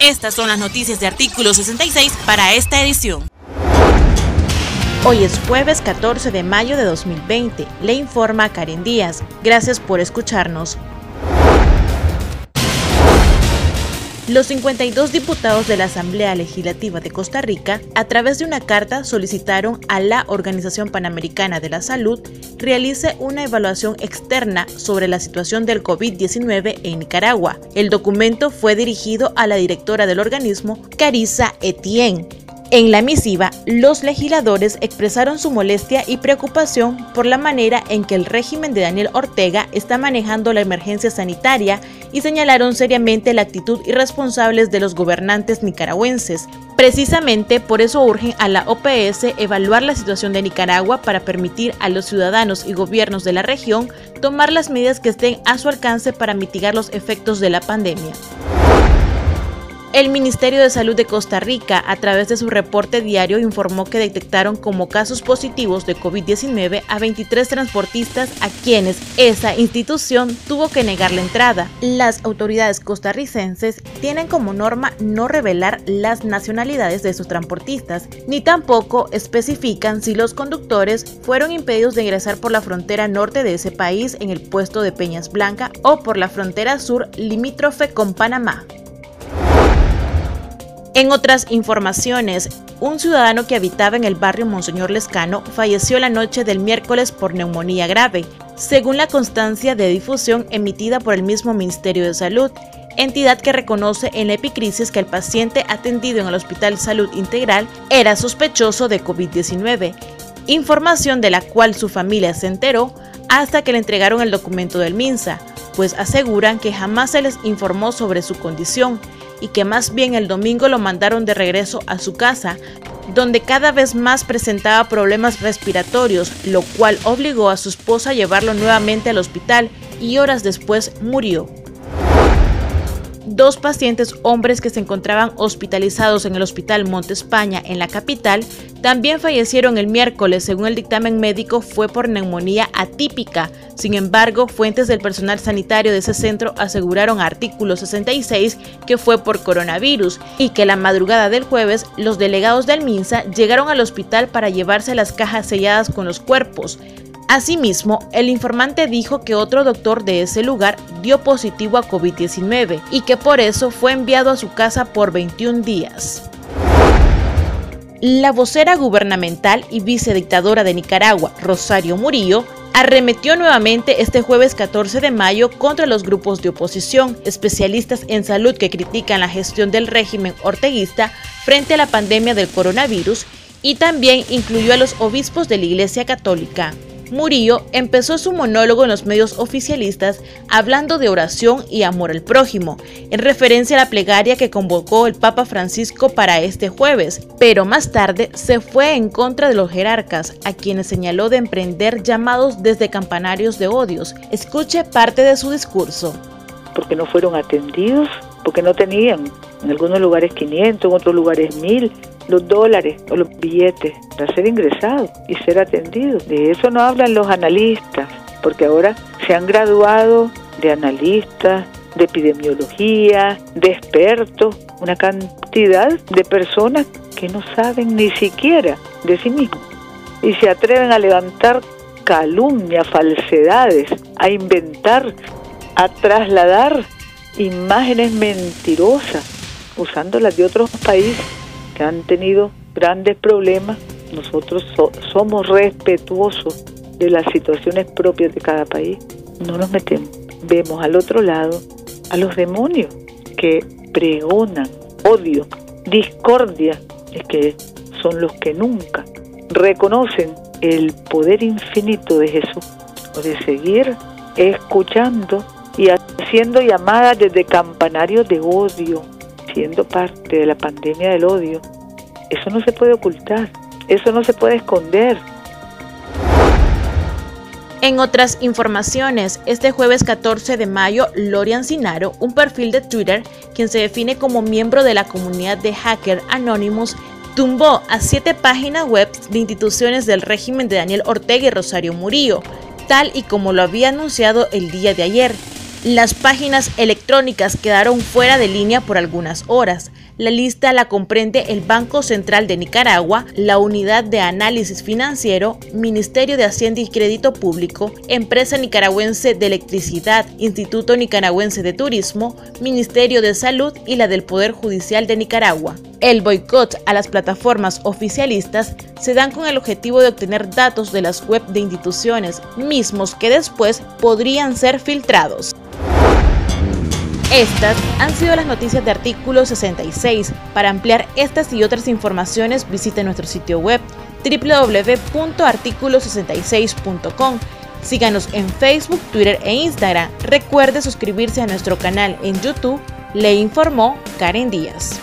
Estas son las noticias de artículo 66 para esta edición. Hoy es jueves 14 de mayo de 2020. Le informa Karen Díaz. Gracias por escucharnos. Los 52 diputados de la Asamblea Legislativa de Costa Rica, a través de una carta, solicitaron a la Organización Panamericana de la Salud realice una evaluación externa sobre la situación del COVID-19 en Nicaragua. El documento fue dirigido a la directora del organismo, Carissa Etienne, en la misiva, los legisladores expresaron su molestia y preocupación por la manera en que el régimen de Daniel Ortega está manejando la emergencia sanitaria y señalaron seriamente la actitud irresponsable de los gobernantes nicaragüenses. Precisamente por eso urgen a la OPS evaluar la situación de Nicaragua para permitir a los ciudadanos y gobiernos de la región tomar las medidas que estén a su alcance para mitigar los efectos de la pandemia. El Ministerio de Salud de Costa Rica, a través de su reporte diario, informó que detectaron como casos positivos de COVID-19 a 23 transportistas a quienes esa institución tuvo que negar la entrada. Las autoridades costarricenses tienen como norma no revelar las nacionalidades de sus transportistas, ni tampoco especifican si los conductores fueron impedidos de ingresar por la frontera norte de ese país en el puesto de Peñas Blanca o por la frontera sur limítrofe con Panamá. En otras informaciones, un ciudadano que habitaba en el barrio Monseñor Lescano falleció la noche del miércoles por neumonía grave, según la constancia de difusión emitida por el mismo Ministerio de Salud, entidad que reconoce en la epicrisis que el paciente atendido en el Hospital Salud Integral era sospechoso de COVID-19, información de la cual su familia se enteró hasta que le entregaron el documento del MINSA, pues aseguran que jamás se les informó sobre su condición y que más bien el domingo lo mandaron de regreso a su casa, donde cada vez más presentaba problemas respiratorios, lo cual obligó a su esposa a llevarlo nuevamente al hospital y horas después murió. Dos pacientes hombres que se encontraban hospitalizados en el Hospital Monte España en la capital también fallecieron el miércoles, según el dictamen médico, fue por neumonía atípica. Sin embargo, fuentes del personal sanitario de ese centro aseguraron a artículo 66 que fue por coronavirus y que la madrugada del jueves los delegados del MINSA llegaron al hospital para llevarse las cajas selladas con los cuerpos. Asimismo, el informante dijo que otro doctor de ese lugar dio positivo a COVID-19 y que por eso fue enviado a su casa por 21 días. La vocera gubernamental y vicedictadora de Nicaragua, Rosario Murillo, arremetió nuevamente este jueves 14 de mayo contra los grupos de oposición, especialistas en salud que critican la gestión del régimen orteguista frente a la pandemia del coronavirus y también incluyó a los obispos de la Iglesia Católica. Murillo empezó su monólogo en los medios oficialistas hablando de oración y amor al prójimo, en referencia a la plegaria que convocó el Papa Francisco para este jueves, pero más tarde se fue en contra de los jerarcas, a quienes señaló de emprender llamados desde campanarios de odios. Escuche parte de su discurso. Porque no fueron atendidos, porque no tenían en algunos lugares 500, en otros lugares 1000, los dólares o los billetes para ser ingresados y ser atendidos. De eso no hablan los analistas, porque ahora se han graduado de analistas, de epidemiología, de expertos, una cantidad de personas que no saben ni siquiera de sí mismos y se atreven a levantar calumnias, falsedades, a inventar, a trasladar imágenes mentirosas usándolas de otros países han tenido grandes problemas. Nosotros somos respetuosos de las situaciones propias de cada país. No nos metemos. Vemos al otro lado a los demonios que pregonan odio, discordia, es que son los que nunca reconocen el poder infinito de Jesús, o de seguir escuchando y haciendo llamadas desde campanarios de odio, siendo parte de la pandemia del odio, eso no se puede ocultar, eso no se puede esconder. En otras informaciones, este jueves 14 de mayo, Lorian Sinaro, un perfil de Twitter, quien se define como miembro de la comunidad de Hacker Anonymous, tumbó a siete páginas web de instituciones del régimen de Daniel Ortega y Rosario Murillo, tal y como lo había anunciado el día de ayer. Las páginas electrónicas quedaron fuera de línea por algunas horas. La lista la comprende el Banco Central de Nicaragua, la Unidad de Análisis Financiero, Ministerio de Hacienda y Crédito Público, Empresa Nicaragüense de Electricidad, Instituto Nicaragüense de Turismo, Ministerio de Salud y la del Poder Judicial de Nicaragua. El boicot a las plataformas oficialistas se dan con el objetivo de obtener datos de las web de instituciones mismos que después podrían ser filtrados. Estas han sido las noticias de artículo 66. Para ampliar estas y otras informaciones visite nuestro sitio web www.articulo66.com. Síganos en Facebook, Twitter e Instagram. Recuerde suscribirse a nuestro canal en YouTube. Le informó Karen Díaz.